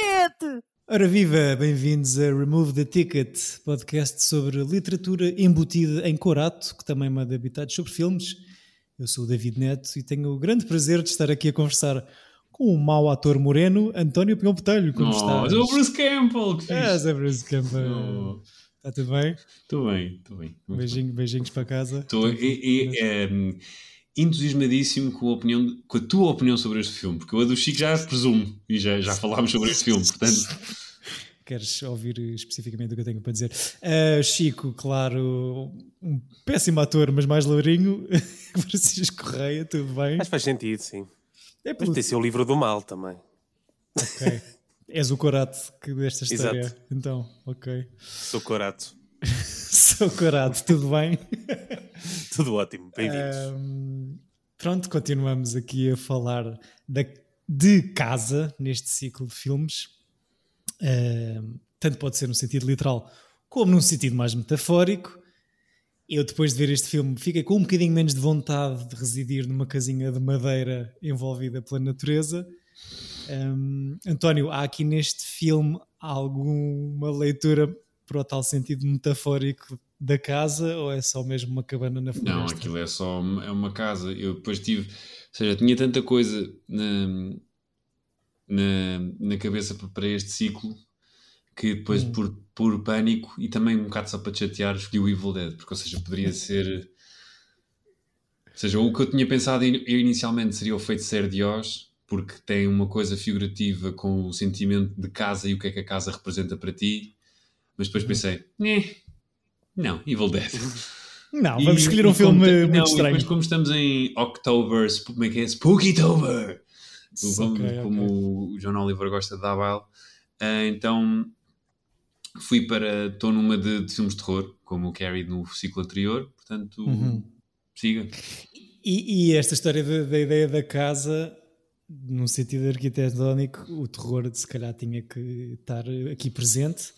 ticket! Ora viva, bem-vindos a Remove the Ticket, podcast sobre literatura embutida em corato, que também manda habitados sobre filmes. Eu sou o David Neto e tenho o grande prazer de estar aqui a conversar com o mau ator moreno, António Pinhão Botelho. Como Oh, estás? é o Bruce Campbell, que É, fixe. Zé Bruce Campbell. Oh. Está tudo bem? Estou bem, estou bem. Beijinho, beijinhos para casa. Estou é, é, é, entusiasmadíssimo com a, opinião, com a tua opinião sobre este filme, porque eu a do Chico já presumo e já, já falámos sobre este filme, portanto. Queres ouvir especificamente o que eu tenho para dizer? Ah, Chico, claro, um péssimo ator, mas mais lourinho. Francisco Correia, tudo bem? Mas faz sentido, sim. É Mas pelo... tem ser o livro do mal também. Ok. És o corato que desta história. Exato. Então, ok. Sou corato. Sou corato, tudo bem? Tudo ótimo. Bem-vindos. Ahm, pronto, continuamos aqui a falar da- de casa neste ciclo de filmes. Ahm, tanto pode ser no sentido literal como num sentido mais metafórico. Eu, depois de ver este filme, fiquei com um bocadinho menos de vontade de residir numa casinha de madeira envolvida pela natureza. Ahm, António, há aqui neste filme alguma leitura para o tal sentido metafórico da casa ou é só mesmo uma cabana na floresta? Não, aquilo é só uma, é uma casa. Eu depois tive. Ou seja, tinha tanta coisa na, na, na cabeça pa- para este ciclo que depois, Hum. por, por pânico e também um bocado só para te chatear, escolhi o Evil Dead, porque, ou seja, poderia ser. Ou seja, o que eu tinha pensado in- inicialmente seria o feiticeiro de Oz, porque tem uma coisa figurativa com o sentimento de casa e o que é que a casa representa para ti, mas depois pensei, "Eh, não, Evil Dead. Não, E- vamos escolher um filme como, muito não, estranho. depois como estamos em October, como é que é? Spookytober! Como, Ok, ok. como o John Oliver gosta de dar baile. Ah, então fui para. Estou numa de, de filmes de terror, como o Carrie no ciclo anterior, portanto Uhum. siga. E, e esta história da, da ideia da casa, num sentido arquitetónico, o terror se calhar tinha que estar aqui presente.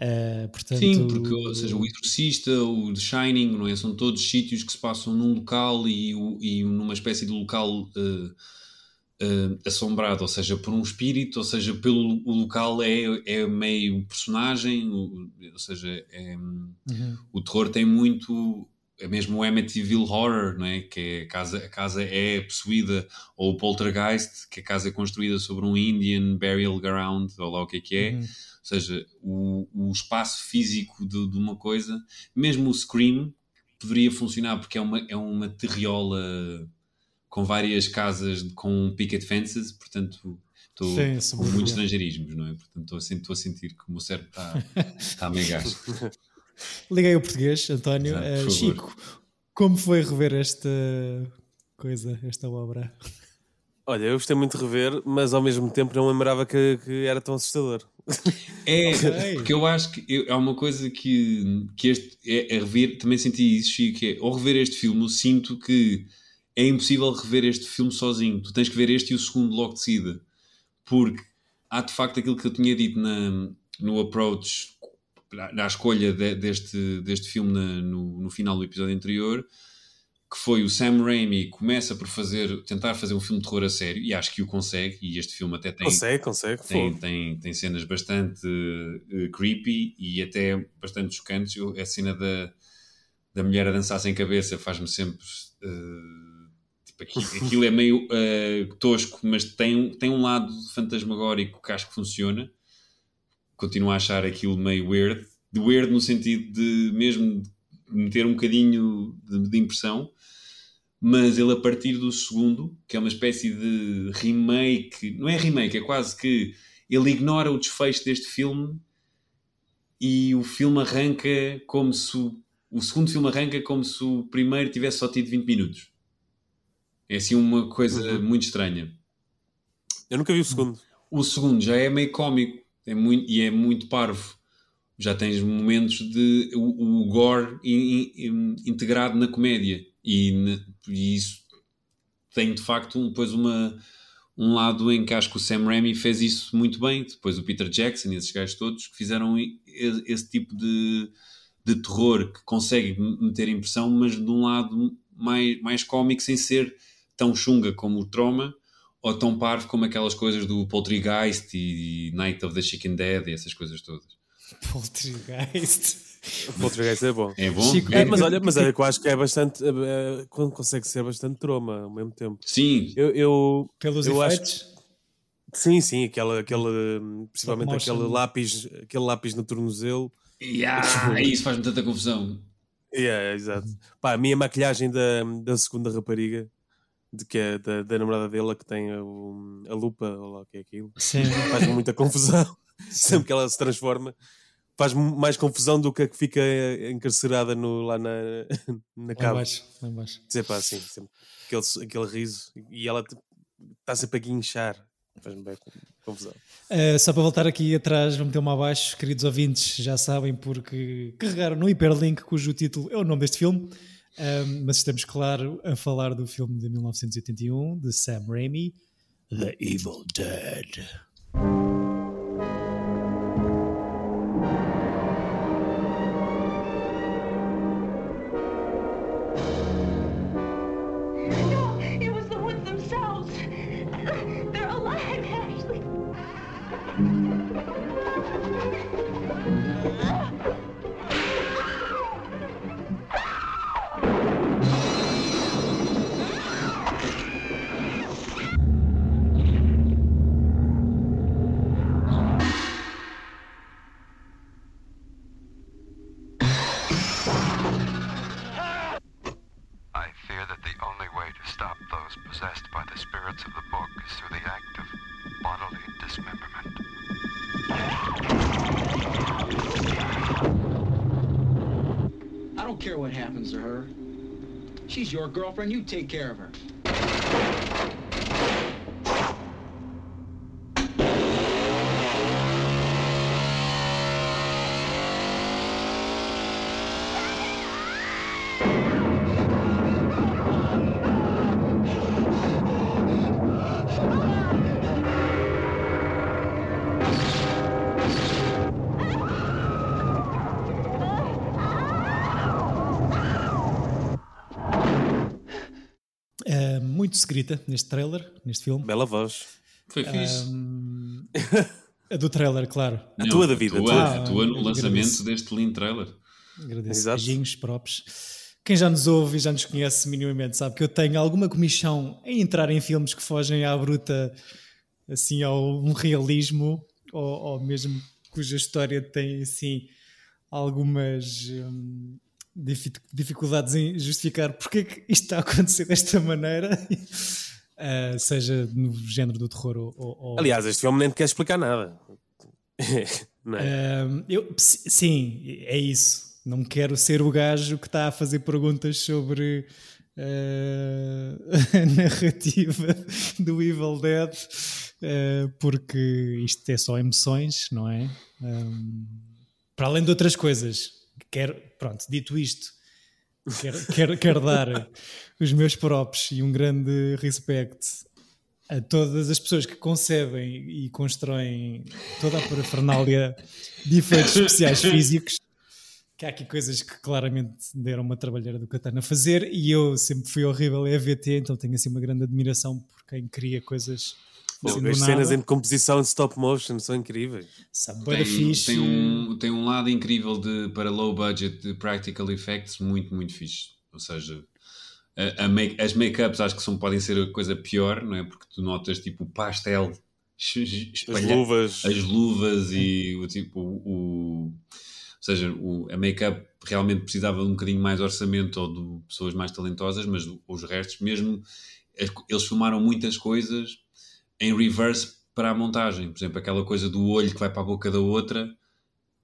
Ah, portanto, Sim, porque ou seja, o Exorcista, o The Shining, não é? São todos sítios que se passam num local e, e numa espécie de local eh, eh, assombrado, ou seja, por um espírito, ou seja, pelo o local é, é meio personagem, o- ou seja, é, Uhum. o terror tem muito. É mesmo o Amityville Horror, não é? Que é a, casa, a casa é possuída, ou o Poltergeist, que a casa é construída sobre um Indian Burial Ground, ou lá o que é que é. Uhum. Ou seja, o, o espaço físico de, de uma coisa, mesmo o Scream, poderia funcionar porque é uma, é uma terriola com várias casas com picket fences, portanto estou Sim, com suburbia. muitos estrangeirismos, não é? Portanto estou a, sen- estou a sentir que o meu cérebro está, está meio gasto. Liguei o português, António. Exato, favor. Chico, como foi rever esta coisa, esta obra? Olha, eu gostei muito de rever, mas ao mesmo tempo não lembrava que, que era tão assustador. É, porque eu acho que eu- há uma coisa que, que este é, é rever, também senti isso, Chico, que é, ao rever este filme, eu sinto que é impossível rever este filme sozinho. Tu tens que ver este e o segundo logo de seguida. Porque há de facto aquilo que eu tinha dito na, no approach, na, escolha de- deste, deste filme na- no, no final do episódio anterior, que foi o Sam Raimi começa por fazer, tentar fazer um filme de terror a sério, e acho que o consegue, e este filme até tem Consegue, consegue. tem, fogo. tem, tem cenas bastante eh, creepy e até bastante chocantes. Eu- a cena da, da mulher a dançar sem cabeça faz-me sempre. tipo, aquilo, é meio eh, tosco, mas tem, tem um lado fantasmagórico que acho que funciona. Continuo a achar aquilo meio weird. De weird no sentido de mesmo meter um bocadinho de, de impressão. Mas ele, a partir do segundo, que é uma espécie de remake, não é remake, é quase que ele ignora o desfecho deste filme e o filme arranca como se o, o segundo filme arranca como se o primeiro tivesse só tido 20 minutos. É assim uma coisa Uhum. muito estranha. Eu nunca vi o segundo. O segundo já é meio cómico é muito, e é muito parvo. Já tens momentos de o, o gore in- in- integrado na comédia e, ne- e isso tem de facto depois uma, um lado em que acho que o Sam Raimi fez isso muito bem. Depois o Peter Jackson e esses gajos todos que fizeram esse tipo de, de terror que consegue meter impressão, mas de um lado mais, mais cómico sem ser tão chunga como o Trauma ou tão parvo como aquelas coisas do Poltergeist e Night of the Chicken Dead e essas coisas todas. Poltergeist. O Poltergeist é bom. É bom? Chico, É, É. mas olha, mas olha que eu acho que é bastante. é, é, consegue ser bastante troma ao mesmo tempo. Sim, Eu, eu- Pelos Eu acho efeitos. sim, sim, aquela, aquela, principalmente aquele lápis, aquele lápis no tornozelo. yeah, isso faz-me tanta confusão. Yeah, exato. Pá, a minha maquilhagem da, da segunda rapariga, de que é da, da namorada dele, que tem a, o- a lupa, ou lá o que é aquilo, Sim. faz-me muita confusão. Sempre que ela se transforma, faz-me mais confusão do que a que fica encarcerada no, lá na, na Lá cave. embaixo, lá embaixo. Dizer pá, assim, sempre, aquele, aquele riso, e ela está sempre a guinchar. Faz-me bem confusão. Uh, só para voltar aqui atrás, vou meter-me abaixo, queridos ouvintes, já sabem porque carregaram no hiperlink cujo título é o nome deste filme, Um, mas estamos, claro, a falar do filme de 1981 de Sam Raimi, The Evil Dead. Girlfriend. You take care of her. Secreta neste trailer, neste filme. Bela voz. Foi fixe. Um, a do trailer, claro. a tua da vida, A tua, tua. a tua no Ah, lançamento agradeço. deste lindo trailer. Agradeço. Exato. Beijinhos, props. Quem já nos ouve e já nos conhece minimamente sabe que eu tenho alguma comichão em entrar em filmes que fogem à bruta, assim, ao um realismo, ou, ou mesmo cuja história tem, assim, algumas hum, dificuldades em justificar porque é que isto está a acontecer desta maneira, Ah, seja no género do terror ou... ou- Aliás, este filme nem te quer explicar nada. Não é? Um, eu, sim, é isso. Não quero ser o gajo que está a fazer perguntas sobre uh, a narrativa do Evil Dead, uh, porque isto é só emoções, não é? Um, para além de outras coisas, quero, pronto, dito isto, quero, quero, quero dar os meus props e um grande respeito a todas as pessoas que concebem e constroem toda a parafernália de efeitos especiais físicos, que há aqui coisas que claramente deram uma trabalheira do Catana a fazer, e eu sempre fui horrível em AVT, então tenho assim uma grande admiração por quem cria coisas assim do As cenas em composição de stop motion são incríveis. Tem, fixe. tem, um, tem um lado incrível de, para low budget de practical effects muito, muito fixe. Ou seja, a- a make- as make-ups acho que são, podem ser a coisa pior, não é? Porque tu notas tipo o pastel As espalhar luvas. as luvas e o tipo o, ou seja, o, a make-up realmente precisava de um bocadinho mais orçamento ou de pessoas mais talentosas, mas os restos mesmo as- eles filmaram muitas coisas em reverse para a montagem, por exemplo, aquela coisa do olho que vai para a boca da outra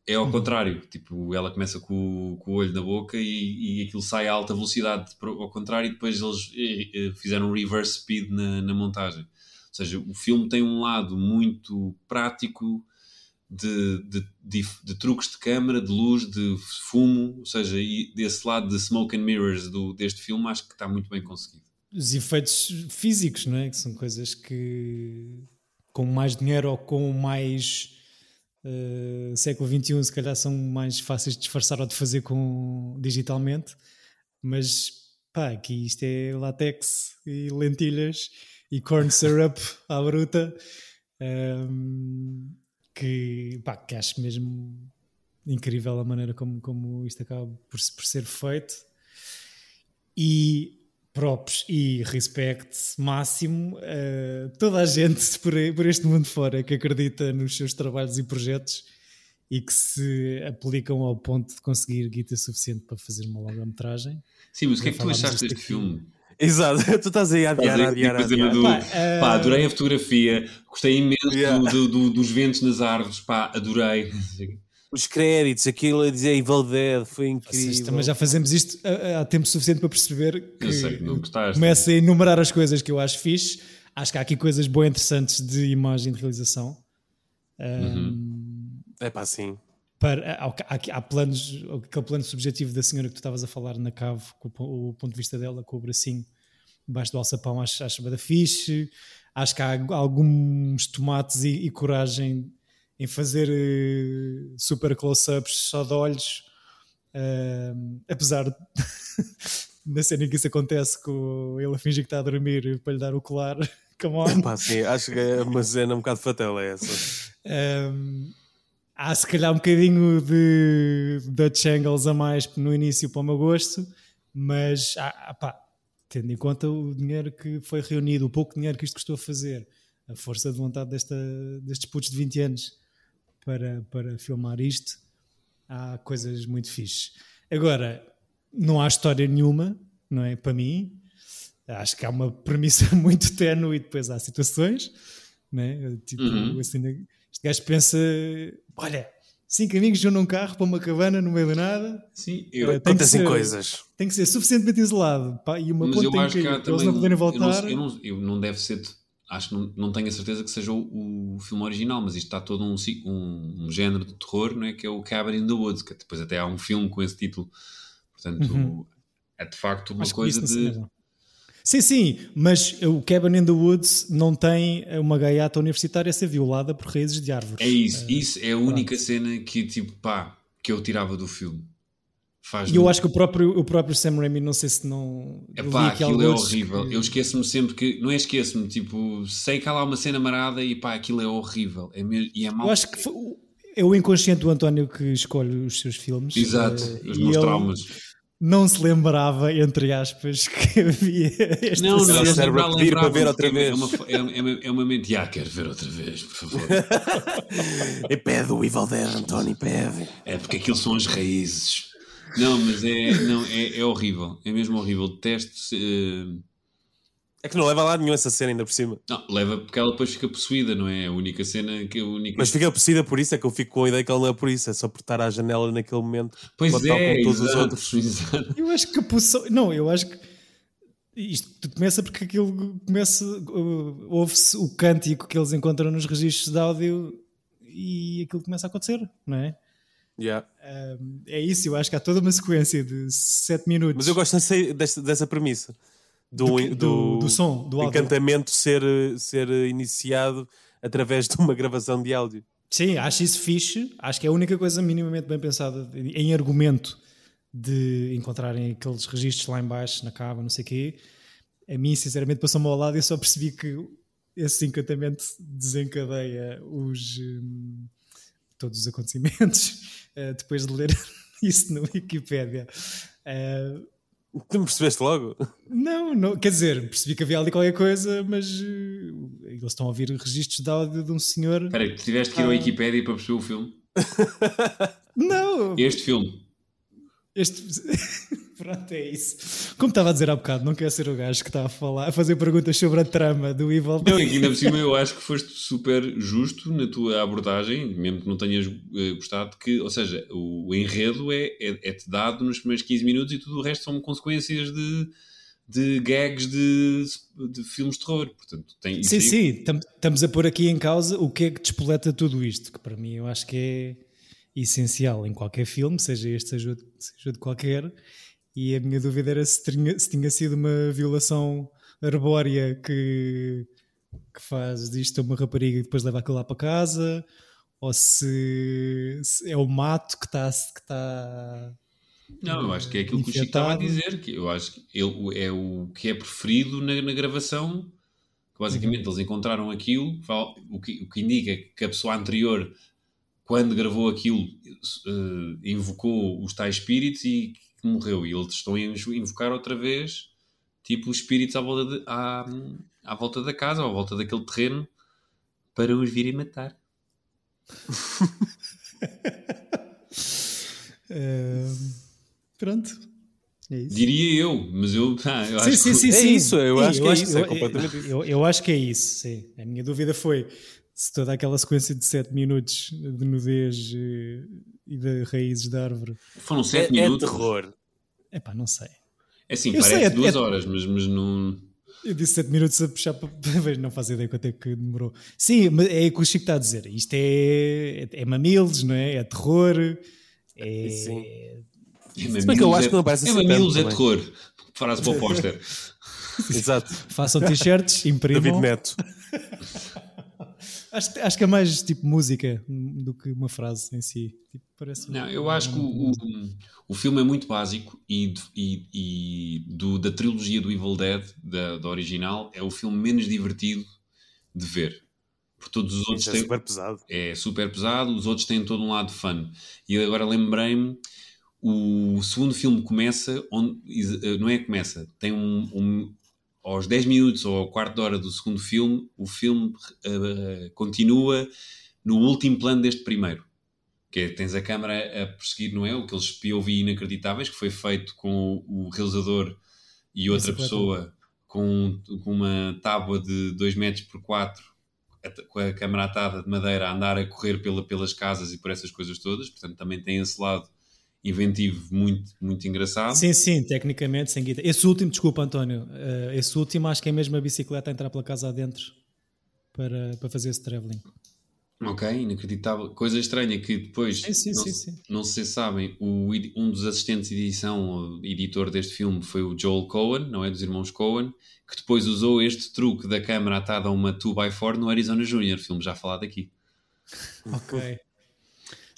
é ao contrário, tipo, ela começa com, o- com o olho na boca e, e aquilo sai a alta velocidade ao contrário e depois eles eh, eh, fizeram um reverse speed na, na montagem. Ou seja, o filme tem um lado muito prático de, de, de, de truques de câmara, de luz, de fumo, ou seja, e desse lado de smoke and mirrors do, deste filme acho que está muito bem conseguido. Os efeitos físicos, não é? Que são coisas que com mais dinheiro ou com mais eh, século XXI se calhar são mais fáceis de disfarçar ou de fazer com, digitalmente, mas pá, aqui isto é látex e lentilhas e corn syrup à bruta. Um, que, pá, que acho mesmo incrível a maneira como, como isto acaba por, por ser feito. E props e respect máximo a toda a gente por, por este mundo fora que acredita nos seus trabalhos e projetos e que se aplicam ao ponto de conseguir guita suficiente para fazer uma longa-metragem. Sim, mas o que é que tu achaste deste aqui. filme? Exato, tu estás aí a adiar, a adiar, a adiar. do- Pá, eh, pá, adorei a fotografia, gostei imenso Yeah. do- do- dos ventos nas árvores, pá, adorei. Os créditos, aquilo a dizer Evil Dead, foi incrível. também já fazemos isto há, tempo suficiente para perceber que Eu sei que não gostaste. começo a enumerar as coisas que eu acho fixe. Acho que há aqui coisas boas interessantes de imagem de realização. Um, É pá, sim. para, há, há- há planos, aquele plano subjetivo da senhora que tu estavas a falar na cave, com o, o ponto de vista dela, com o bracinho debaixo do alçapão, acho, acho bada fixe. Acho que há alguns tomates e, e coragem em fazer eh, super close-ups só de olhos, Ahm, apesar de, da cena em que isso acontece, com ele a fingir que está a dormir para lhe dar o colar. Come on. Pá, sim, acho que é uma cena um bocado fatal é essa. Um, há se calhar um bocadinho de Dutch Angles a mais no início para o meu gosto, mas ah, ah, pá, tendo em conta o dinheiro que foi reunido, o pouco dinheiro que isto custou a fazer, a força de vontade desta, destes putos de 20 anos para, para filmar isto, há coisas muito fixes. Agora, não há história nenhuma, não é? Para mim, acho que há uma premissa muito ténue e depois há situações, né? Tipo, Uhum. assim, este gajo pensa: olha, cinco amigos juntam um carro para uma cabana no meio do nada, Sim, Eh, eu, tem que Acontecem ser- coisas. tem que ser suficientemente isolado pá, e uma mas ponta eu tem que que eles também. não poderem eu, não, voltar. eu, não, eu não deve ser. Acho que não, não tenho a certeza que seja o, o filme original, mas isto está todo um, um, um género de terror, não é? Que é o Cabin in the Woods, que depois até há um filme com esse título. Portanto, Uhum. é de facto uma Acho coisa de. Sim, sim, mas o Cabin in the Woods não tem uma gaiata universitária a ser violada por raízes de árvores. É isso, isso é a única cena que, tipo, pá, que eu tirava do filme. Faz E eu acho que o próprio, o próprio Sam Raimi, não sei se não. Epá, aqui aquilo é horrível. que- Eu esqueço-me sempre que. Não é esqueço-me, tipo, sei que há lá uma cena marada e pá, aquilo é horrível. É mesmo, e é mau. Eu acho que foi- é o inconsciente do António que escolhe os seus filmes. Exato, eh, os meus traumas. Não se lembrava, entre aspas, que havia esta Não, não, não, cérebro lembrava, a pedir para lembrava, ver outra porque é vez. uma, é, uma- é uma, é uma mente. Ah, quero ver outra vez, por favor. E pede o Evil Dead, António, pede. É porque aquilo são as raízes. Não, mas é, não, é, é horrível. É mesmo horrível. Detesto. eh, É que não leva lá nenhum essa cena ainda por cima. Não, leva porque ela depois fica possuída, não é? A única cena que a única. Mas fica possuída por isso, é que eu fico com a ideia que ela não é por isso, é só por estar à janela naquele momento. Pois é, todos os exato, outros. exato. Eu acho que a posição. Não, eu acho que. Isto tudo começa porque aquilo começa. uh, Ouve-se o cântico que eles encontram nos registros de áudio e aquilo começa a acontecer, não é? Yeah. Um, é isso, eu acho que há toda uma sequência de 7 minutos. Mas eu gosto dessa, dessa premissa. Do, Do quê? Do- do som, do encantamento ser, ser iniciado através de uma gravação de áudio. Sim, acho isso fixe. Acho que é a única coisa minimamente bem pensada em argumento de encontrarem aqueles registros lá em baixo, na cava, não sei o quê. A mim, sinceramente, passou-me ao lado e eu só percebi que esse encantamento desencadeia os, hum, todos os acontecimentos eh, depois de ler isso no Wikipédia. Eh, Tu me percebeste logo? não, não, quer dizer, percebi que havia ali qualquer coisa, mas eh, eles estão a ouvir registros de áudio de um senhor. Espera aí, tu tiveste que ir ao Ah. Wikipedia para perceber o filme? Não! Este filme. Este... Pronto, é isso. Como estava a dizer há bocado, não quer ser o gajo que está a falar, a fazer perguntas sobre a trama do Evil Não, e que ainda por cima eu acho que foste super justo na tua abordagem, mesmo que não tenhas eh, gostado, que, ou seja, o, enredo é, é, é-te dado nos primeiros 15 minutos e tudo o resto são consequências de, de gags de, de filmes de terror. Portanto, tem, Sim, sim, estamos a pôr aqui em causa o que é que despoleta tudo isto, que para mim eu acho que é essencial em qualquer filme, seja este, seja seja de qualquer, e a minha dúvida era se tinha, se tinha sido uma violação arbórea que, que faz disto uma rapariga e depois leva aquilo lá para casa, ou se, se é o mato que está que está Não, eu acho que é aquilo que o Chico estava a dizer, que eu acho que é o que é preferido na, na gravação que basicamente eles encontraram aquilo, o que, o que indica que a pessoa anterior, quando gravou aquilo, eh, invocou os tais espíritos e que morreu. E eles estão a invocar outra vez, tipo, os espíritos à volta, de- à, à volta da casa, ou à volta daquele terreno, para os virem matar. Ah, pronto. É isso. Diria eu, mas eu, ah, eu Sim, acho sim, que- sim, É sim. isso, eu Sim, acho que é isso, é completamente isso. Eu, eu acho que é isso, sim. A minha dúvida foi se toda aquela sequência de 7 minutos de nudez eh, e de raízes da árvore. Foram É, 7 é minutos. terror. Epá, não sei. É assim, Eu parece é- duas é- horas, mas, mas não. Eu disse 7 minutos a puxar para. Não faço ideia quanto é que demorou. Sim, mas é o que o Chico está a dizer. Isto é, é, é mamilos, não é? É terror. É. Sim. É bem que eu mamilos, acho é- que não parece É assim mamilos, é terror. Frase para o póster. Exato. Façam t-shirts, imprimam. David Neto. Acho, que- acho que é mais tipo música do que uma frase em si. Tipo, parece Não, eu acho que o, o, o filme é muito básico e, e, e do, da trilogia do Evil Dead, da, da original, é o filme menos divertido de ver. Porque todos os outros é têm. super pesado. é super pesado, os outros têm todo um lado de fun. E agora lembrei-me, o segundo filme começa, onde, eh, não é começa, tem um, um- aos 10 minutos ou ao quarto de hora do segundo filme, o filme eh, continua no último plano deste primeiro. Que é, tens a câmara a perseguir, não é? O que eles POV inacreditáveis, que foi feito com o, realizador e outra Bicicleta. pessoa com, com uma tábua de 2 metros por 4 at- com a câmara atada de madeira a andar a correr pela, pelas casas e por essas coisas todas, portanto também tem esse lado inventivo muito, muito engraçado. Sim, sim, tecnicamente, sem guita. Esse último, desculpa, António, eh, esse último acho que é mesmo a bicicleta a entrar pela casa adentro para, para fazer esse travelling. Ok, inacreditável. Coisa estranha que depois, Sim, sim, não, sim, não sei se sabem, o, um dos assistentes de edição, editor deste filme, foi o Joel Cohen, não é? Dos irmãos Cohen, que depois usou este truque da câmara atada a uma 2x4 no Arizona Junior, filme já falado aqui. Ok.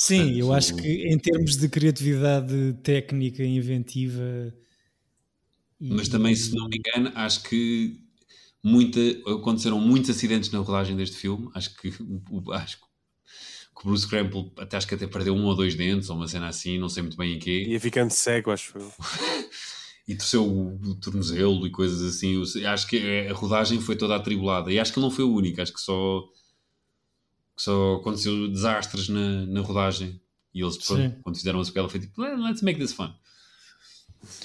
Sim, eu acho que em termos de criatividade técnica e inventiva. e- Mas também, se não me engano, acho que muita, aconteceram muitos acidentes na rodagem deste filme. Acho que, acho que o Bruce Campbell até, acho que até perdeu um ou dois dentes, ou uma cena assim, não sei muito bem em quê. Ia ficando cego, acho eu. e torceu o, tornozelo e coisas assim. Acho que a rodagem foi toda atribulada e acho que ele não foi o único. Acho que só, que só aconteceu desastres na, na rodagem. E eles, Sim. quando fizeram a sequela, foi tipo, "Well, let's make this fun.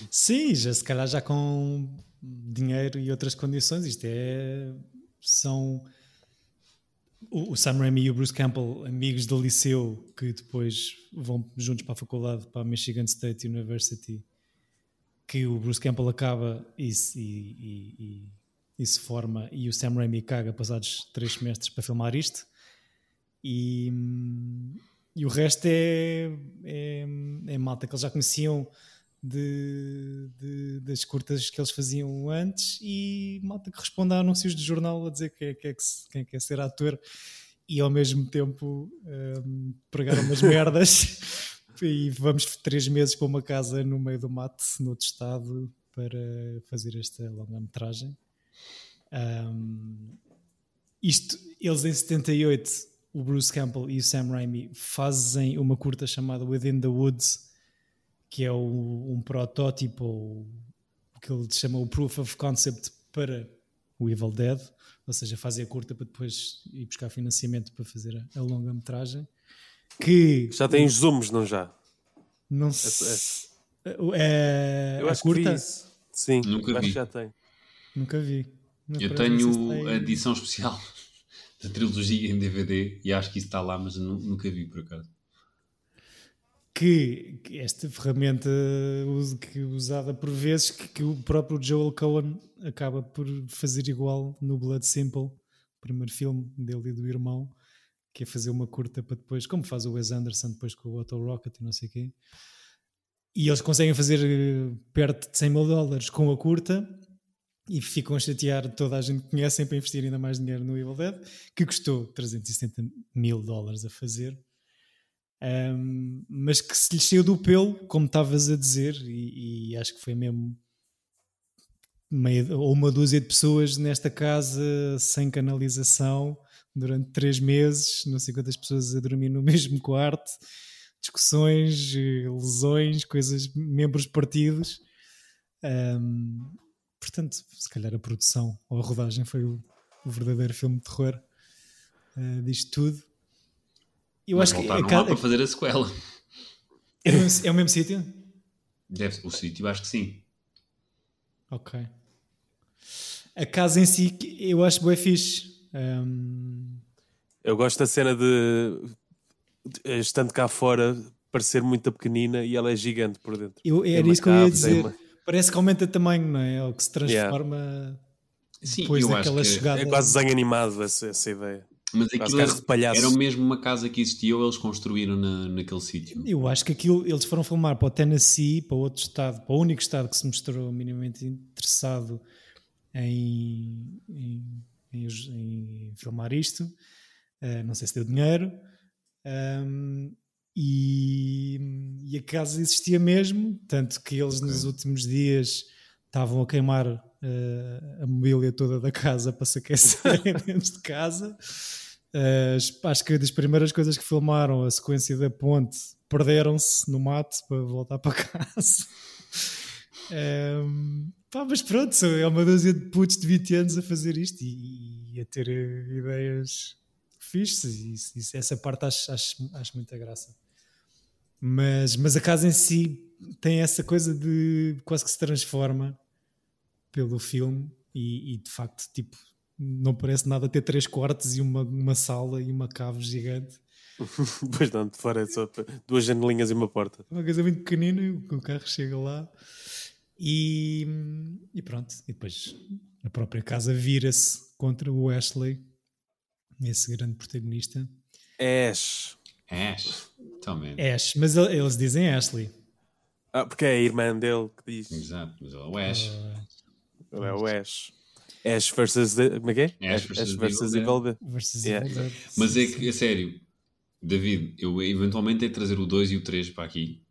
Sim, já se calhar já com dinheiro e outras condições. Isto é. São. O o Sam Raimi e o Bruce Campbell, amigos do liceu, que depois vão juntos para a faculdade, para a Michigan State University, que o Bruce Campbell acaba e se, e- e- e- e se forma, e o Sam Raimi caga passados três semestres para filmar isto. E, e o resto é, é, é malta que eles já conheciam de, de- das curtas que eles faziam antes e malta que responde a anúncios de jornal a dizer que é, que é que se- quem quer ser ator e ao mesmo tempo hum, pregar umas merdas e vamos três meses para uma casa no meio do mato, no outro estado, para fazer esta longa-metragem. Hum, isto, eles em 78, o Bruce Campbell e o Sam Raimi fazem uma curta chamada Within the Woods, que é o- um protótipo, ou o que ele chama o Proof of Concept para o Evil Dead, ou seja, fazem a curta para depois ir buscar financiamento para fazer a, a longa-metragem. Que Já tem os zooms, não já? não se. É, Eu a acho que vi curta? isso. Sim, Nunca vi. que já tem. Nunca vi. Não Eu sei tenho a edição especial da trilogia em DVD e acho que isso está lá, mas nunca vi por acaso. que, que esta ferramenta que usada por vezes que, que o próprio Joel Cohen acaba por fazer igual no Blood Simple, primeiro filme dele e do irmão, que é fazer uma curta para depois, como faz o Wes Anderson depois com o Auto Rocket e não sei o quê. E eles conseguem fazer eh, perto de 100 mil dólares com a curta e ficam a chatear toda a gente que conhecem para investir ainda mais dinheiro no Evil Dead, que custou 370 mil dólares a fazer. Um, mas que se lhe saiu do pelo, como estavas a dizer, e, e acho que foi mesmo meia, ou uma dúzia de pessoas nesta casa sem canalização durante três meses, não sei quantas pessoas a dormir no mesmo quarto, discussões, eh, lesões, coisas, membros partidos. Ahm, portanto, se calhar a produção ou a rodagem foi o, o verdadeiro filme de terror uh, disto tudo. Eu Mas acho que voltaram a ca- lá para fazer a sequela. é, o mesmo, é o mesmo sítio? Deve, o sítio, acho que sim. Ok. A casa em si, eu acho bem fixe. Ahm, Eu gosto da cena de, de- estando cá fora, parecer muito pequenina e ela é gigante por dentro. eu, era uma isso que eu ia dizer. uma- Parece que aumenta tamanho, não é? Ou que se transforma Sim, depois acho daquela que- chegada. É quase desenho animado essa, essa ideia. Mas aquilo palhaço. era mesmo uma casa que existia ou eles construíram na, naquele sítio? Eu acho que aquilo eles foram filmar para o Tennessee, para outro estado, para o único estado que se mostrou minimamente interessado em, em, em- em filmar isto. Uh, não sei se deu dinheiro. Um, e, e a casa existia mesmo, tanto que eles nos últimos dias estavam a queimar uh, a mobília toda da casa para se aquecerem dentro de casa. Uh, acho que das primeiras coisas que filmaram, a sequência da ponte, perderam-se no mato para voltar para casa. Um, pá, mas pronto, é uma dúzia de putos de 20 anos a fazer isto e, e a ter eh, ideias fixes. E, isso- essa parte acho, acho, acho muita graça. Mas, mas a casa em si tem essa coisa de quase que se transforma pelo filme e, e, de facto, tipo, não parece nada ter três quartos e uma, uma sala e uma cave gigante. Não, de fora é só duas janelinhas e uma porta. Uma coisa muito pequenina, o carro chega lá e, e pronto. E depois a própria casa vira-se contra o Ashley, esse grande protagonista. Ash. Ash. Então, man. Ash, mas el- eles dizem Ashley. Ah, porque é a irmã dele que diz. Exato, mas ele é o Ash. Ele é o Ash. Ash versus. Como é que é? Ash versus versus Evil Evil Dead. Yeah. Mas é que, a sério, David, eu eventualmente de trazer o 2 e o 3 para aqui.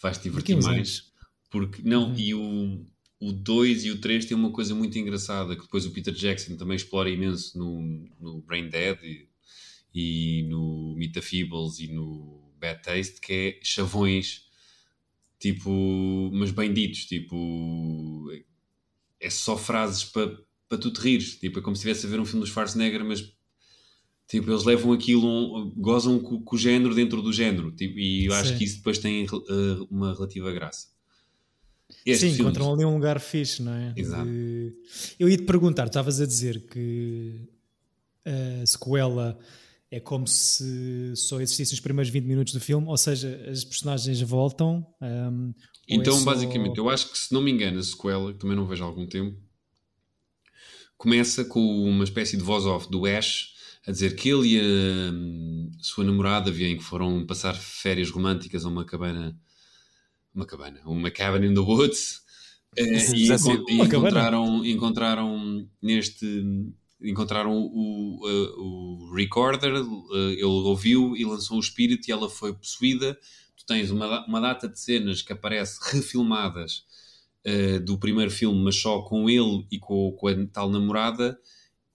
Vais-te divertir Daqui a uns mais. Porque, não, e o, o 2 e o 3 têm uma coisa muito engraçada que depois o Peter Jackson também explora imenso no, no Brain Dead e, e no Feebles e no Bad Taste, que é chavões, tipo, mas bem ditos, tipo, é só frases para para tu te rires, tipo, é como se estivesse a ver um filme dos Schwarzenegger, mas tipo, eles levam aquilo, gozam com, com o género dentro do género, tipo, e eu acho Sim. que isso depois tem eh, uma relativa graça. Este Sim, filme- encontram ali um lugar fixe, não é? Exato. Eu ia te perguntar, estavas a dizer que a sequela é como se só existissem os primeiros 20 minutos do filme, ou seja, as personagens voltam. ou é Então, só- basicamente, eu acho que se não me engano, a sequela, que também não vejo há algum tempo, começa com uma espécie de voz off do Ash a dizer que ele e a hum, sua namorada vêm que foram passar férias românticas a uma cabana, uma cabana, uma cabin in the woods, eh, e, e encontraram, encontraram neste encontraram o, eh, o recorder, eh, ele ouviu e lançou o espírito e ela foi possuída. Tu tens uma, uma data de cenas que aparece refilmadas eh, do primeiro filme, mas só com ele e com, com a tal namorada.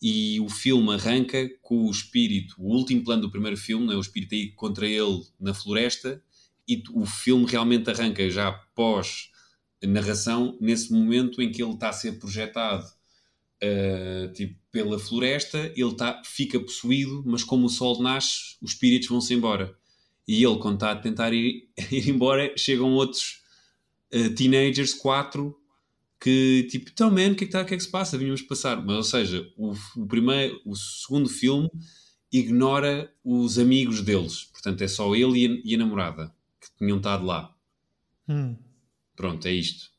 E o filme arranca com o espírito, o último plano do primeiro filme, né, o espírito aí contra ele na floresta, e o filme realmente arranca já pós narração, nesse momento em que ele está a ser projetado uh, tipo, pela floresta, ele tá, fica possuído, mas como o sol nasce, os espíritos vão-se embora. E ele, quando está a tentar ir, ir embora, chegam outros uh, teenagers, quatro, que tipo, então, man, o que é que, tá, que é que se passa? Vínhamos passar. Mas, ou seja, o, o primeiro, o segundo filme ignora os amigos deles. Portanto, é só ele e a, e a namorada que tinham estado lá. Hum. Pronto, é isto.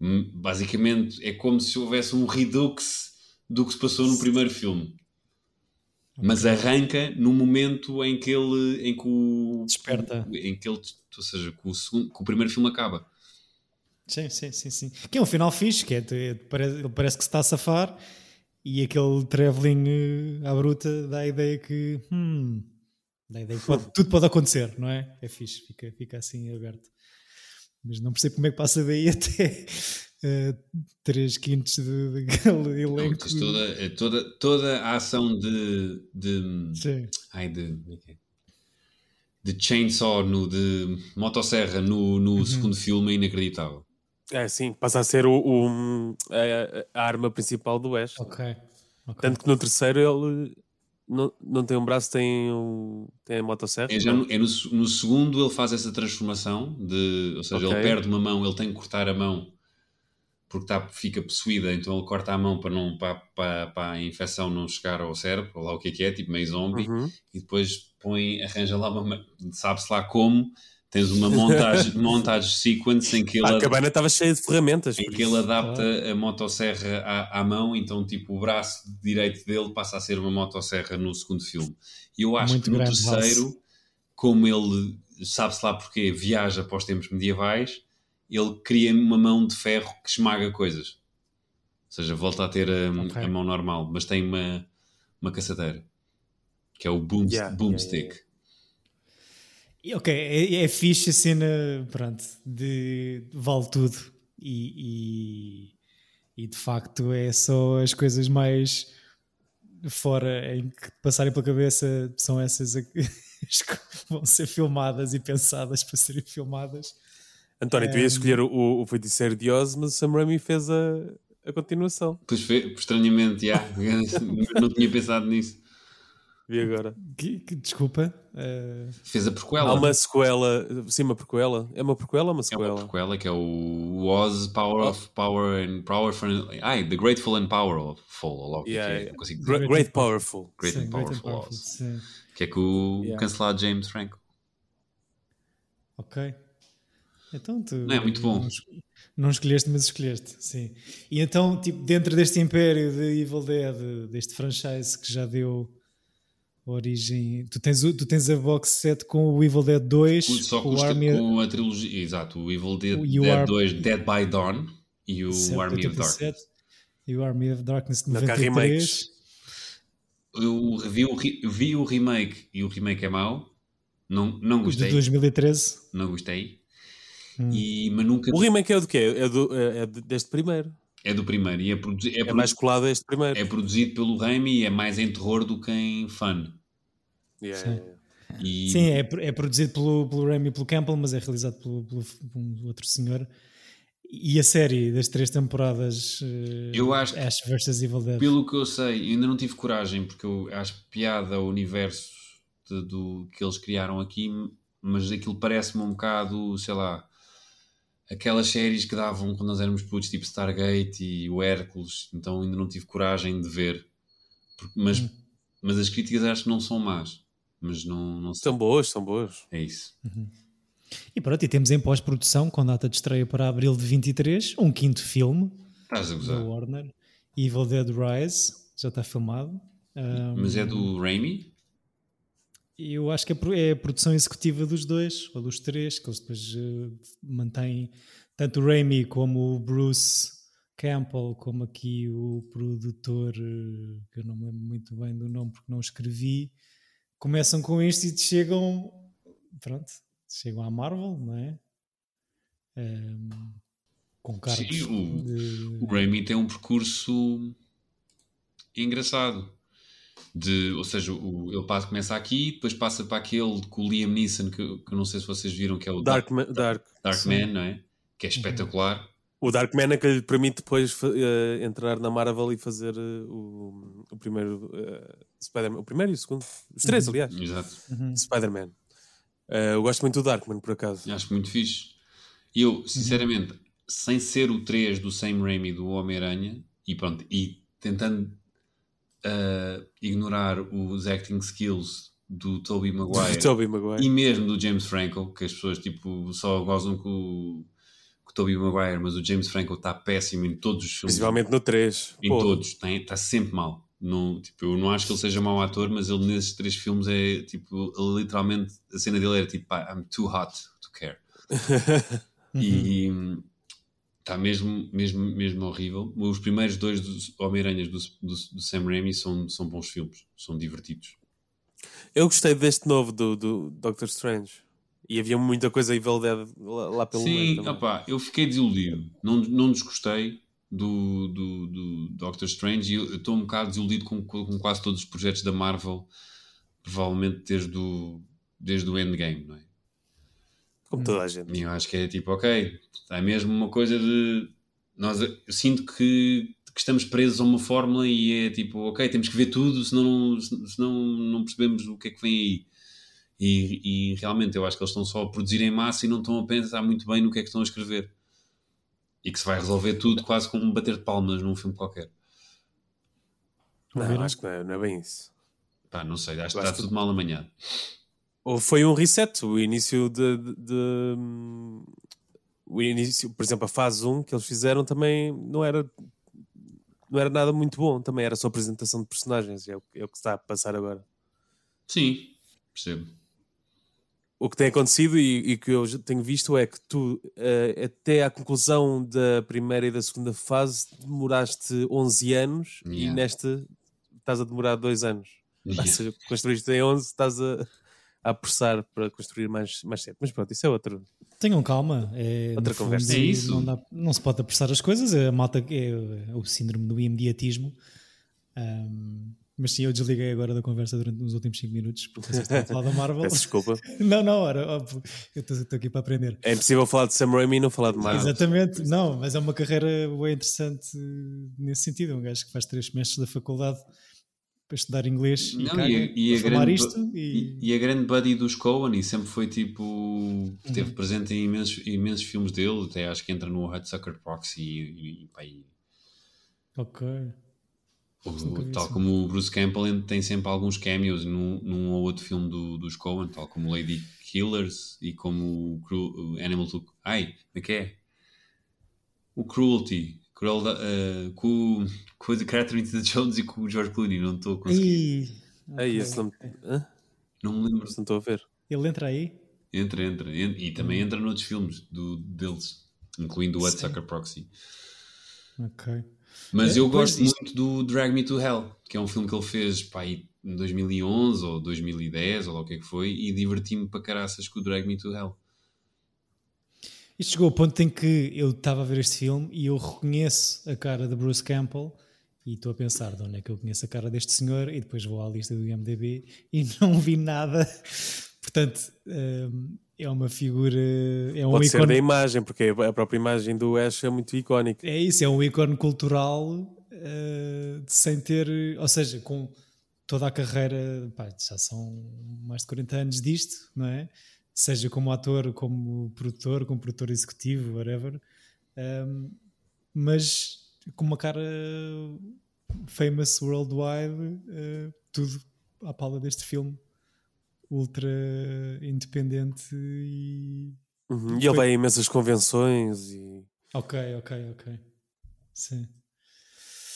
Hum, Basicamente é como se houvesse um redux do que se passou no primeiro filme. Mas arranca no momento em que ele em que o Desperta. em que ele, ou seja, que o, segundo, que o primeiro filme acaba. Sim, sim, sim, sim. Que é um final fixe, que é, é- parece, ele parece que se está a safar e aquele travelling eh, à bruta dá a ideia que hum, dá a ideia que pode- tudo pode acontecer, não é? É fixe, fica, fica assim aberto. Mas não percebo como é que passa daí até, eh, três quintos de- daquele Não, elenco. tens toda, é toda, toda a ação de. de Sim. ai, de. é é? De chainsaw, no, de motosserra no, no Uhum. segundo filme é inacreditável. É, sim, passa a ser o, o- a, a arma principal do Ash. Ok. ok. Tanto que no terceiro ele não, não tem um braço, tem, um, tem a motosserra. É, já no, é no, no segundo ele faz essa transformação, de, ou seja, Ok. ele perde uma mão, ele tem que cortar a mão porque tá, fica possuída, então ele corta a mão para, não, para, para, para a infecção não chegar ao cérebro, ou lá o que é que é, tipo meio zombie, Uhum. e depois põe, arranja lá uma, ma- sabe-se lá como, tens uma montagem, montagem sequence em que ele, a cabana estava cheia de ferramentas. em que ele adapta a motosserra à, à mão, então tipo o braço direito dele passa a ser uma motosserra no segundo filme. E eu acho Muito que no grande terceiro, como ele sabe-se lá porque viaja para os tempos medievais, ele cria uma mão de ferro que esmaga coisas. Ou seja, volta a ter a, Ok. a mão normal, mas tem uma, uma caçadeira. Que é o boom, Yeah, boomstick. yeah, E, Ok, é, é fixe a cena, pronto, de vale tudo e, e, e de facto é só as coisas mais fora em que passarem pela cabeça são essas a- que vão ser filmadas e pensadas para serem filmadas. António, tu ias escolher o, o, feiticeiro de Oz, mas o Sam Raimi fez a, a continuação. Pois fe- estranhamente, já. não tinha pensado nisso. Vi agora. Que- que- desculpa, eh, Fez a prequela. Há uma sequela, sim, uma prequela. É uma prequela ou uma É uma sequela? prequela que é o Oz Power of Power and Powerful. Ai, The Grateful and Powerful. Ou lá o que é que Yeah, é. yeah. Consigo dizer. Great Powerful. Great sim, and Great and Powerful Oz. sim. Que é com o Yeah. cancelado James Franco. Ok. Então tu Não, é muito bom. Não escolheste, mas escolheste, sim. E então, tipo, dentro deste império de Evil Dead, deste franchise que já deu origem. Tu tens, o- tu tens a box set com o Evil Dead 2, Só com o Army com a trilogia. Exato, o Evil Dead, O You Dead Are- 2, Dead by Dawn e o certo, Army of 87, Darkness. e o Army of Darkness de Não, que há 93. remakes. Eu vi o, vi o remake e o remake é mau. Não, não De gostei. 2013. Não gostei. Hum. E, mas nunca. O remake é do quê? É, do, é, é de- deste primeiro. É do primeiro. E é, produzi- é É produ- mais colado a este primeiro. é produzido pelo Raimi e é mais em terror do que em fun. Yeah, Sim. yeah, yeah. E Sim, é, é produzido pelo, pelo Remy e pelo Campbell, mas é realizado pelo, pelo, por um outro senhor. E a série das três temporadas eh, Eu acho que- Ash vs Evil Dead. Pelo que eu sei, ainda não tive coragem, porque eu acho piada o universo de- do que eles criaram aqui, mas aquilo parece-me um bocado, sei lá, aquelas séries que davam quando nós éramos putos, tipo Stargate e o Hércules, então ainda não tive coragem de ver. Porque- mas, Hum. mas as críticas acho que não são más. Mas não, não sei. São boas, são boas. É isso. E pronto, e temos em pós-produção, com data de estreia para abril de 23, um quinto filme Estás a da gozar. Warner, Evil Dead Rise, já está filmado. Um, Mas é do Raimi? Eu acho que é pro- é a produção executiva dos dois, ou dos três, que eles depois eh, mantêm tanto o Raimi como o Bruce Campbell, como aqui o produtor, eh, que eu não me lembro muito bem do nome porque não escrevi, começam com isto e chegam, pronto, chegam à Marvel, não é? Ehm, com cargos Sim, o- de- O Raimi tem um percurso engraçado. De, ou seja, o, ele passa, começa aqui, depois passa para aquele com o Liam Neeson, que, que não sei se vocês viram, que é o Dark, Dark, Dark. Man, não é? Que é espetacular. O Darkman é que lhe permite depois eh, entrar na Marvel e fazer eh, o, o primeiro eh, Spider-Man. O primeiro e o segundo. Os três, aliás. Exato. Uhum. Spider-Man. Eu gosto muito do Darkman, por acaso. Acho muito fixe. E eu, sinceramente, sem ser o 3 do Sam Raimi do Homem-Aranha, e pronto, e tentando ignorar os acting skills do Tobey Maguire Tobey Maguire. e mesmo do James Franco, que as pessoas tipo, só gozam com, o- Tobey Maguire, mas o James Franco está péssimo em todos os filmes. Principalmente no 3. Em todos, está sempre mal. Não, tipo, eu não acho que ele seja mau ator, mas ele nesses três filmes é tipo, ele, literalmente, a cena dele era tipo, "Ah, I'm too hot to care. E está mesmo, mesmo, mesmo horrível. Os primeiros dois dos Homem-Aranhas do, do, do Sam Raimi são, são bons filmes, são divertidos. Eu gostei deste novo do, do Doctor Strange. E havia muita coisa Evil Dead lá, lá pelo meio Sim, também. opá, eu fiquei desiludido. Não, não desgostei do, do, do Doctor Strange e estou um bocado desiludido com, com quase todos os projetos da Marvel, provavelmente desde o, desde o Endgame, não é? Como toda a gente. E eu acho que é tipo, ok, é mesmo uma coisa de. Nós, eu sinto que, que estamos presos a uma fórmula e é tipo, ok, temos que ver tudo, senão, não- senão não percebemos o que é que vem aí. E, e realmente eu acho que eles estão só a produzir em massa e não estão a pensar muito bem no que é que estão a escrever. E que se vai resolver tudo quase com um bater de palmas num filme qualquer. Não, Ouviram? acho que não é, não é bem isso. Pá, não sei, acho que está que- tudo mal amanhã. Ou foi um reset, o início de, de- de- o início, por exemplo, a fase 1 que eles fizeram também não era não era nada muito bom, também era só apresentação de personagens, é o, é o que está a passar agora. Sim, percebo. O que tem acontecido e, e que eu tenho visto é que tu, eh, até à conclusão da primeira e da segunda fase, demoraste 11 anos e Yeah. nesta estás a demorar 2 anos. Yeah. Ou seja, construíste em 11, estás a, a apressar para construir mais, mais cedo. Mas pronto, isso é outro. Tenham calma. É, Outra no fundo, conversa. É isso. Não, dá- não se pode apressar as coisas. A malta é, é o síndrome do imediatismo. Ahm, mas sim, eu desliguei agora da conversa durante os últimos 5 minutos porque vocês estão a falar da Marvel. Peço desculpa. não, não, ora, óbvio, eu estou aqui para aprender. É impossível falar de Sam Raimi e não falar de Marvel. Exatamente, não, mas é uma carreira bem interessante nesse sentido. Um gajo que faz três semestres da faculdade para estudar inglês e, Não, e, a- e a para falar grande, isto. e, E, e a grande buddy dos Coen e sempre foi tipo Uhum. esteve presente em imensos, imensos filmes dele até acho que entra no Hudsucker Proxy e, e, pá, e Ok. O- tal como o Bruce Campbell tem sempre alguns cameos num, num ou outro filme do, dos Coen tal como Lady Killers e como o, Cru- o Animal to... ai, como é que é? o Cruelty Cruelda, eh, com, com a Catherine Zeta-Jones e com o George Clooney não estou a conseguir Ei, esse não, Hã? não me lembro não estou a ver. Ele entra aí? Entra, entra. En- E também Hum. entra noutros filmes do, deles, incluindo o Hudsucker Proxy. Ok. Mas É, eu pois, gosto isto- muito do Drag Me to Hell, que é um filme que ele fez pá, em 2011 ou 2010 ou lá o que é que foi, e diverti-me para caraças com o Drag Me to Hell. Isto chegou ao ponto em que eu estava a ver este filme e eu reconheço a cara de Bruce Campbell e estou a pensar de onde é que eu conheço a cara deste senhor e depois vou à lista do IMDB e não vi nada. Portanto, hum, é uma figura, é um Pode ser da ícone. imagem, porque a própria imagem do Ash é muito icónica. É isso, é um ícone cultural eh, sem ter, ou seja, com toda a carreira, pá, já são mais de 40 anos disto, não é? Seja como ator, como produtor, como produtor executivo, whatever. Um, mas com uma cara famous worldwide, eh, tudo à pala deste filme, ultra independente e. Uhum. E ele vai a imensas convenções e Ok, ok, ok. Sim.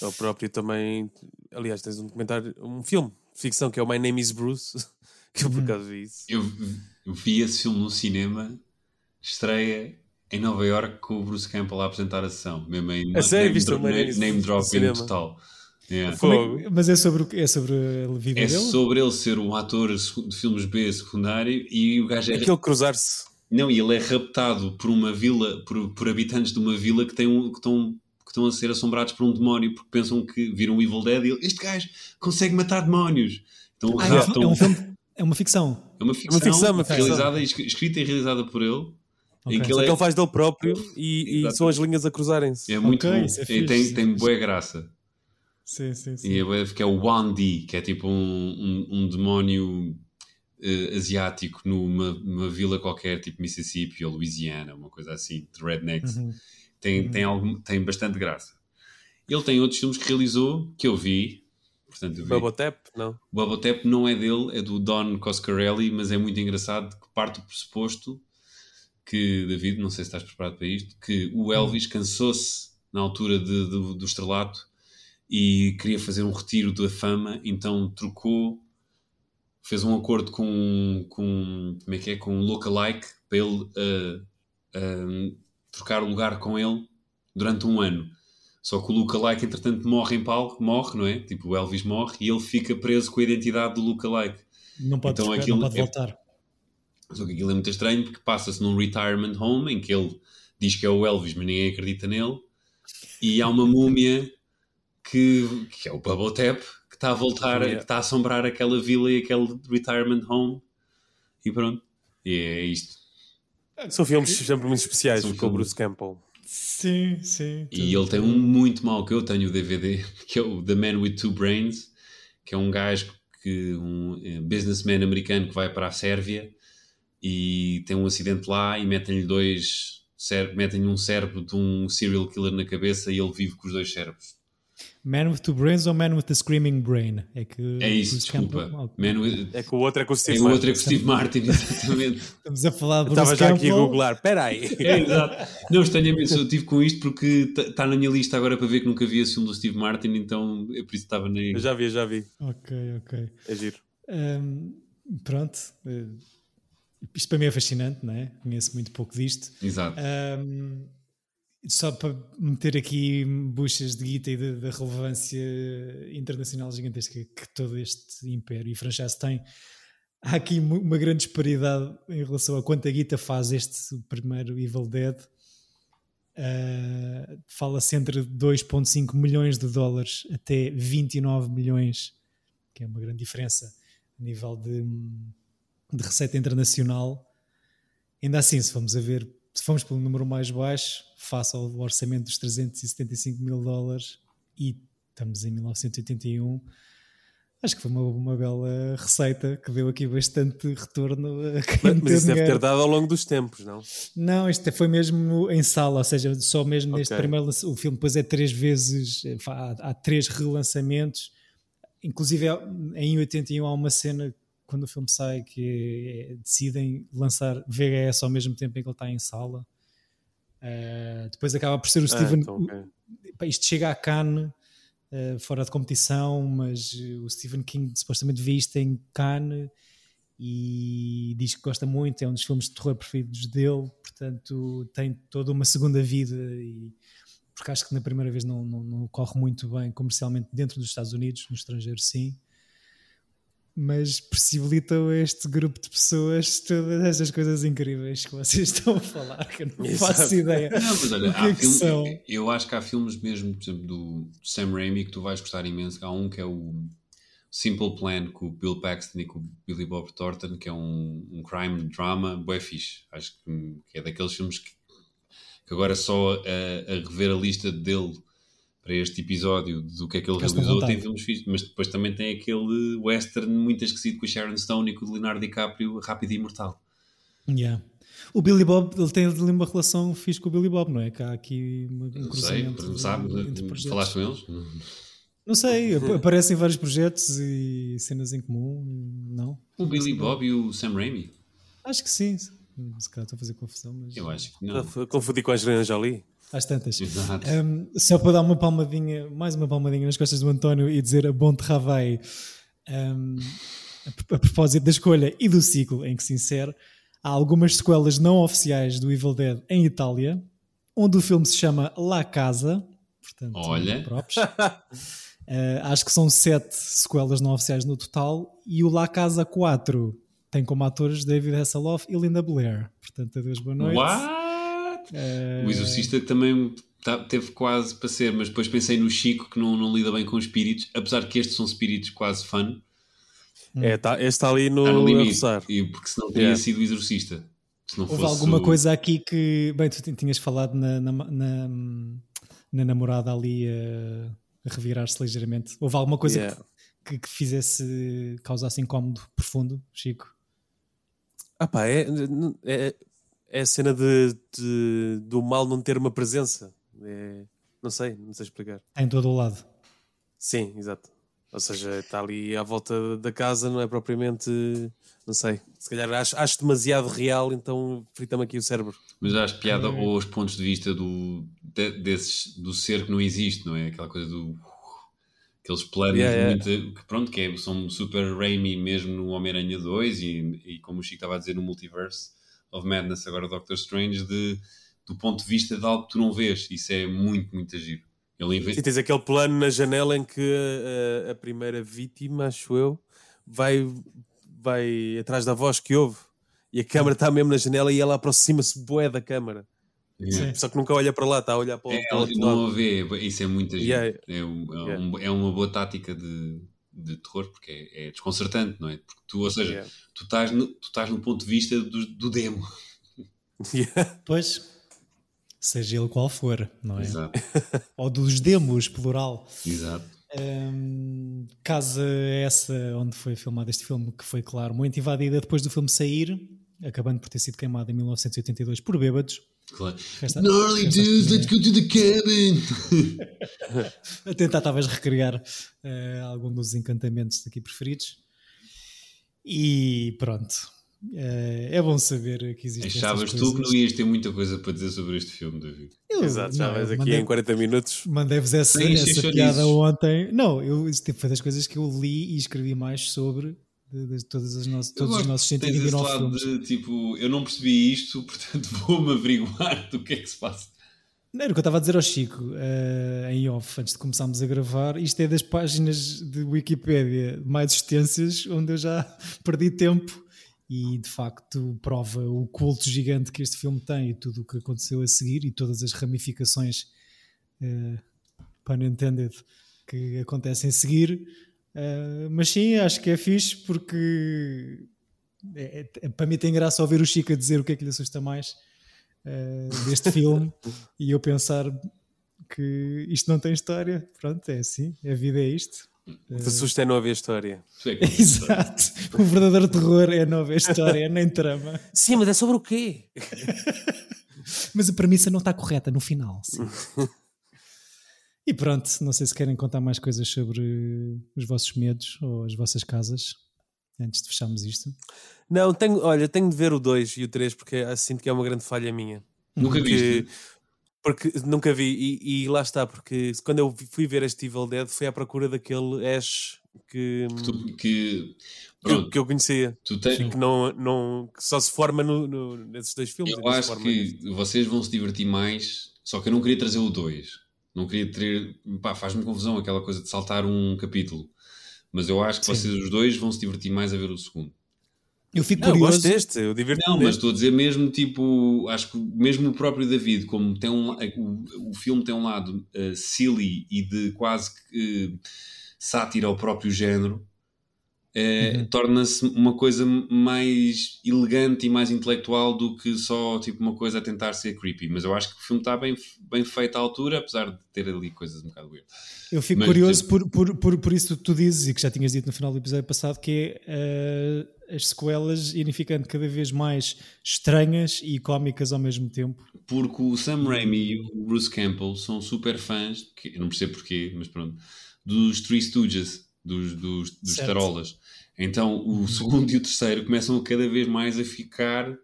ele próprio também. Aliás, tens um documentário, um filme de ficção que é o My Name is Bruce, que eu por acaso vi isso. Eu, eu vi esse filme no cinema, estreia em Nova York com o Bruce Campbell a apresentar a sessão, mesmo em A sério, name, viste o My Name name, name no dropping cinema? total. Yeah. É que- mas é sobre? É sobre a vida É dele? sobre ele ser um ator de filmes B secundário e o gajo é Aquele cruzar-se. Não, e ele é raptado por uma vila, por, por habitantes de uma vila que, tem um, que, estão, que estão a ser assombrados por um demónio porque pensam que viram o Evil Dead e ele, este gajo consegue matar demónios. Então Ah, é um raptam. é um filme, é uma ficção. É uma ficção, ficção, uma ficção. realizada, e escri- escrita e realizada por ele. Ok. Em que ele que é, ele faz dele próprio e, e são as linhas a cruzarem-se. é muito Ok, bom. isso é e fixe, tem, é tem boa graça. Sim, sim, sim. E é, que é o Wandi, que é tipo um, um, um demónio eh, asiático numa, numa vila qualquer, tipo Mississippi ou Louisiana, uma coisa assim, de rednecks. Uhum. Tem, tem, algum, tem bastante graça. Ele tem outros filmes que realizou que eu vi. Portanto, eu vi. Bubble não? O Bubble Tap não é dele, é do Don Coscarelli, mas é muito engraçado que parte do pressuposto que, David, não sei se estás preparado para isto, que o Elvis cansou-se na altura de- do- do estrelato e queria fazer um retiro da fama, então trocou, fez um acordo com, com como é que é, com um lookalike para ele ah, ah, trocar o lugar com ele durante um ano. Só que o lookalike, entretanto, morre em palco, morre, não é? Tipo, o Elvis morre e ele fica preso com a identidade do lookalike. Não pode, Então trocar, aquilo não pode é- voltar. Só que aquilo é muito estranho porque passa-se num retirement home em que ele diz que é o Elvis, mas ninguém acredita nele. E há uma múmia que, que é o Bubble Tap que está a voltar, Yeah. que está a assombrar aquela vila e aquele retirement home. E pronto. E é isto. São filmes sempre muito especiais São com o filmes. Bruce Campbell. Sim, sim. E ele tem um muito mau que eu tenho o DVD, que é o The Man with Two Brains, que é um gajo que um eh, businessman americano que vai para a Sérvia e tem um acidente lá e metem-lhe dois metem-lhe um cérebro de um serial killer na cabeça e ele vive com os dois cérebros. Man with two brains ou Man with the screaming brain? É que É isso, desculpa. Campbell- with, É que o outro é com o Steve é o outro é Martin. com o Steve Martin, exatamente. Estamos a falar Bruce Estava já aqui a googlar. Espera aí. É, exato. Não, estranhamente, eu tive com isto porque está na minha lista agora para ver que nunca vi esse filme do Steve Martin, então é por isso que estava na. Eu já vi, eu já vi. Ok, ok. É giro. Hum, pronto. eh, isto para mim é fascinante, não é? Conheço muito pouco disto. Exato. Hum, só para meter aqui buchas de guita e da relevância internacional gigantesca que todo este império e franchise tem, há aqui uma grande disparidade em relação a quanta guita faz este primeiro Evil Dead. Uh, Fala-se entre 2,5 milhões de dólares até 29 milhões, que é uma grande diferença a nível de, de receita internacional. Ainda assim, se vamos a ver, se formos pelo número mais baixo, face ao orçamento dos 375 mil dólares, e estamos em 1981, acho que foi uma, uma bela receita que deu aqui bastante retorno a quem Mas, mas isso deve ter dado ao longo dos tempos, não? Não, isto foi mesmo em sala, ou seja, só mesmo neste Ok. primeiro o filme depois é três vezes, eh, há, há três relançamentos, inclusive há- em 81 há uma cena quando o filme sai que é- decidem lançar VHS ao mesmo tempo em que ele está em sala. Eh, depois acaba por ser o Ah, Steven. então, ok. Pá, isto chega a Cannes eh, fora de competição, mas o Stephen King supostamente vê isto em Cannes e diz que gosta muito, é um dos filmes de terror preferidos dele, portanto tem toda uma segunda vida e porque acho que na primeira vez não, não, não corre muito bem comercialmente dentro dos Estados Unidos, no estrangeiro sim, mas possibilitam a este grupo de pessoas todas estas coisas incríveis que vocês estão a falar, que eu não Exato. faço ideia. Não, mas olha, O que há é que filmes- são? eu acho que há filmes mesmo, por exemplo, do Sam Raimi que tu vais gostar imenso. Há um que é o Simple Plan com o Bill Paxton e com o Billy Bob Thornton, que é um, um crime drama bué fixe. Acho que, que é daqueles filmes que, que agora só a, a rever a lista dele para este episódio do que é que ele realizou tem filmes fixes, mas depois também tem aquele western muito esquecido com o Sharon Stone e com o Leonardo DiCaprio, Rápido e Imortal. Yeah. O Billy Bob, ele tem ali uma relação fixe com o Billy Bob, não é? Que há aqui uma- um Não sei, sabe, entre projetos. falaste com eles? Não sei, ap- aparecem vários projetos e cenas em comum, não? O Billy Bob e o Sam Raimi? Acho que sim. Se calhar estou a fazer confusão, mas Eu acho que não. Confundi com a Angelina Jolie. Às tantas. Exato. Um, só para dar uma palmadinha, mais uma palmadinha nas costas do António e dizer a bom travai um, a, a propósito da escolha e do ciclo em que se insere, há algumas sequelas não oficiais do Evil Dead em Itália, onde o filme se chama La Casa. Portanto, Olha. Uh, acho que são sete sequelas não oficiais no total e o La Casa 4 tem como atores David Hasselhoff e Linda Blair. Portanto, adeus, boa noite. What? Uh, O Exorcista também tá- teve quase para ser, mas depois pensei no Chico que não, não lida bem com espíritos, apesar de que estes são espíritos quase fun, É, tá, este está ali no, está no limite. E porque senão teria Yeah. sido o Exorcista. Se não Houve fosse alguma o- coisa aqui que. Bem, tu tin- tinhas falado na, na, na, na namorada ali a, a revirar-se ligeiramente. Houve alguma coisa Yeah. que, que fizesse. causasse incómodo profundo, Chico? Ah pá, é, é, é a cena de, de- do mal não ter uma presença. É- não sei, não sei explicar. Em todo o lado. Sim, exato. Ou seja, está ali à volta da casa, não é propriamente. Não sei. Se calhar acho, acho demasiado real, então frita-me aqui o cérebro. Mas acho piada aos pontos de vista do, de- desses, do ser que não existe, não é? Aquela coisa do. Aqueles planos Yeah, yeah. muito- que pronto, que é- são super Raimi mesmo no Homem-Aranha 2 e, e como o Chico estava a dizer no Multiverse of Madness, agora Doctor Strange, de, do ponto de vista de algo que tu não vês. Isso é muito, muito giro. Ele Sim, tens aquele plano na janela em que a, a- a primeira vítima, acho eu, vai, vai atrás da voz que ouve E a câmera está mesmo na janela e ela aproxima-se bué da câmara. Yeah. Só que nunca olha para lá, está a olhar para o É, outro não lado. a vê, isso é muita gente. Yeah. É, um- é Yeah. um- é uma boa tática de, de terror, porque é, é desconcertante, não é? Porque tu, ou seja, Yeah. tu, estás no, tu estás no ponto de vista do, do demo. Yeah. Pois, seja ele qual for, não é? Exato, Ou dos demos, plural. exato. Hum, casa essa onde foi filmado este filme, que foi, claro, muito invadida depois do filme sair, acabando por ter sido queimado em 1982 por bêbados. Claro. Gnarly dudes, let's go to the cabin! a tentar talvez recriar eh, algum dos encantamentos aqui preferidos. E pronto. Eh, é bom saber que existem Achavas tu que não ias ter muita coisa para dizer sobre este filme, David? Eu- Exato, já vais aqui mandei- em 40 minutos. Mandei-vos essa, essa piada ontem. Não, eu, foi das coisas que eu li e escrevi mais sobre de, de todas as nossas, todos os nossos que tens esse 129 lado filmes. de tipo, eu não percebi isto, portanto vou-me averiguar do que é que se passa. Não, era o que eu estava a dizer ao Chico eh, em off, antes de começarmos a gravar. Isto é das páginas de Wikipédia mais extensas, onde eu já perdi tempo e de facto prova o culto gigante que este filme tem e tudo o que aconteceu a seguir e todas as ramificações, uh, pun intended, que acontecem a seguir. Eh, mas sim, acho que é fixe porque é- é- para mim tem graça ouvir o Chico a dizer o que é que lhe assusta mais eh, deste filme e eu pensar que isto não tem história. Pronto, é assim, a vida é isto. O que te assusta é não haver história. É Exato. O verdadeiro terror é não haver história, nem trama. Sim, mas é sobre o quê? Mas a premissa não está correta no final. sim. E pronto, não sei se querem contar mais coisas sobre os vossos medos ou as vossas casas antes de fecharmos isto. Não, tenho, olha, tenho de ver o 2 e o 3 porque ah, sinto que é uma grande falha minha. Nunca Porque, viste? porque nunca vi, e, e lá está, porque quando eu fui ver este Evil Dead foi à procura daquele Ash que, Tu- que, que, que eu conhecia, tu tens, que, não, não, que só se forma no, no- nesses dois filmes. Eu acho que vocês vão se divertir mais, só que eu não queria trazer o 2. Não queria ter. Pá, faz-me confusão aquela coisa de saltar um capítulo. Mas eu acho que Sim. vocês os dois vão se divertir mais a ver o segundo. Eu fico Não, eu curioso. gosto deste, eu divirto-me Não, mas deste. estou a dizer mesmo, tipo, acho que mesmo o próprio David, como tem um, o, o filme tem um lado eh, silly e de quase que eh, sátira ao próprio género, eh, Uhum. torna-se uma coisa mais elegante e mais intelectual do que só tipo uma coisa a tentar ser creepy. Mas eu acho que o filme está bem, bem feito à altura, apesar de ter ali coisas um bocado weird. Eu fico Mas, curioso tipo- por, por, por, por isso que tu dizes e que já tinhas dito no final do episódio passado, que é eh, as sequelas irem ficando cada vez mais estranhas e cómicas ao mesmo tempo. Porque o Sam Raimi e o Bruce Campbell são super fãs, que eu não percebo porquê, mas pronto, dos Three Stooges, dos, dos, dos tarolas. Então o segundo e o terceiro começam cada vez mais a ficar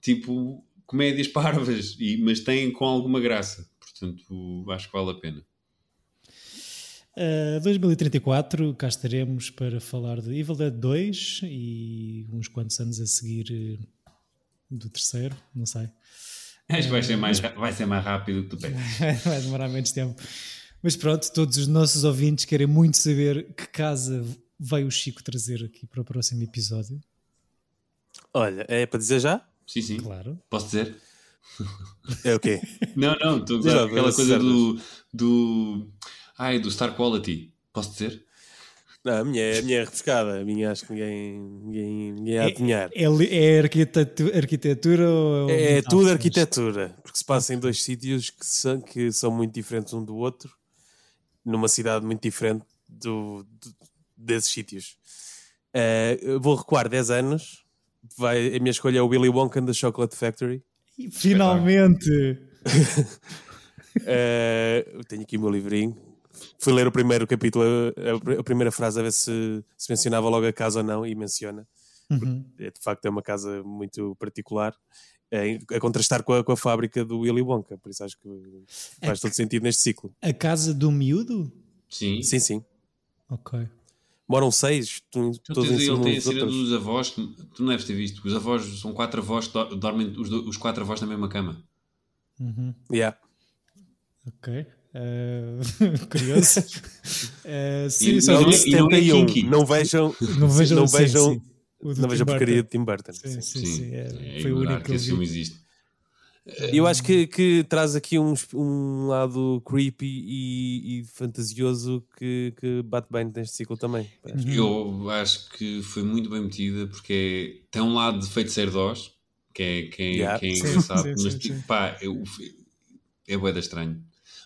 tipo comédias parvas, e, mas têm com alguma graça. Portanto, acho que vale a pena. Uh, 2034, cá estaremos para falar de Evil Dead 2 e uns quantos anos a seguir eh, do terceiro, não sei. Acho que vai ser mais, vai ser mais rápido que tu pensas. Vai demorar menos tempo. Mas pronto, todos os nossos ouvintes querem muito saber que casa vai o Chico trazer aqui para o próximo episódio. Olha, é para dizer já? Sim, sim. Claro. Posso dizer? É o quê? Não, não, estou a lá, aquela coisa do, do. Ai, do Star Quality. Posso dizer? Não, a minha, é- a minha é refrescada, a minha acho que ninguém, ninguém, ninguém ia adivinhar. É, é arquitetu- arquitetura ou. É, metáforas? tudo arquitetura, porque se passa em dois sítios que são, que são muito diferentes um do outro, numa cidade muito diferente do, do- desses sítios. Eu vou recuar 10 anos, vai, a minha escolha é o Willy Wonka da Chocolate Factory. Finalmente! Eu tenho aqui o meu livrinho. Fui ler o primeiro capítulo, a, a primeira frase, a ver se, se mencionava logo a casa ou não, e menciona. Uhum. É, de facto é uma casa muito particular é, a contrastar com a, com a fábrica do Willy Wonka, por isso acho que faz todo sentido neste ciclo. A casa do miúdo? Sim. Sim, sim. Ok. Moram seis, tu, Tu todos tens, em ele tem a cena dos avós, que tu não deves ter visto. Os avós são quatro avós que do- dormem os, do- os quatro avós na mesma cama. Uhum. Yeah. Ok. Eh, curioso. Eh, sim, E não é- e não é 71. kinky. Não vejam, Não vejam não sim, vejam sim. Não vejo a porcaria de Tim Burton. Sim, sim. sim, sim. é, é foi o único que eu vi. existe. Eu acho que, que traz aqui um, um lado creepy e, e fantasioso que, que bate bem neste ciclo também. Acho. Eu acho que foi muito bem metida porque tem um lado de feiticeiro Oz, que é, que é, Yeah. que é engraçado, sim, mas tipo, pá, eu, é bué da estranho.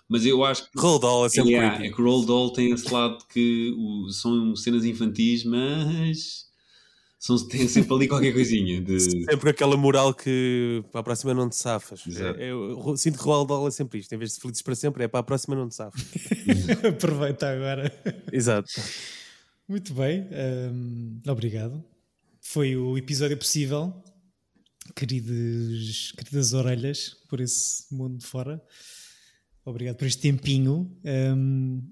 Mas eu acho que Roald Dahl é sempre Yeah, creepy. é que o Roald Dahl tem esse lado que o- são cenas infantis, mas são, tem sempre ali qualquer coisinha de Sempre aquela moral que para a próxima não te safas. Exato. É, eu sinto que Roald Dahl é sempre isto. Em vez de felizes para sempre, é para a próxima não te safas. Aproveita agora. Exato. Muito bem, hum, obrigado. Foi o episódio possível, queridos, queridas orelhas, por esse mundo de fora. Obrigado por este tempinho. Hum,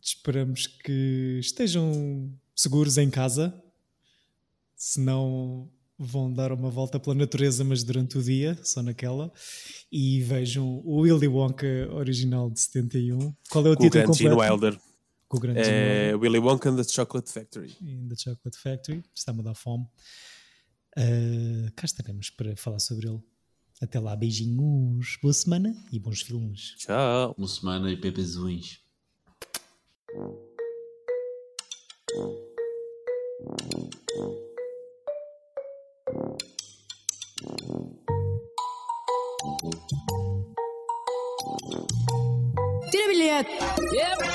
esperamos que estejam seguros em casa. Se não, vão dar uma volta pela natureza, mas durante o dia, só naquela. E vejam o Willy Wonka original de 71. Qual é o Com título grande Gene completo? Wilder. Com o grande Gene Wilder É Willy Wonka and the Chocolate Factory. in the Chocolate Factory. Está-me a dar fome. Uh, cá estaremos para falar sobre ele. Até lá, beijinhos, boa semana e bons filmes. Tchau. uma semana e pepezões. Tira Yep.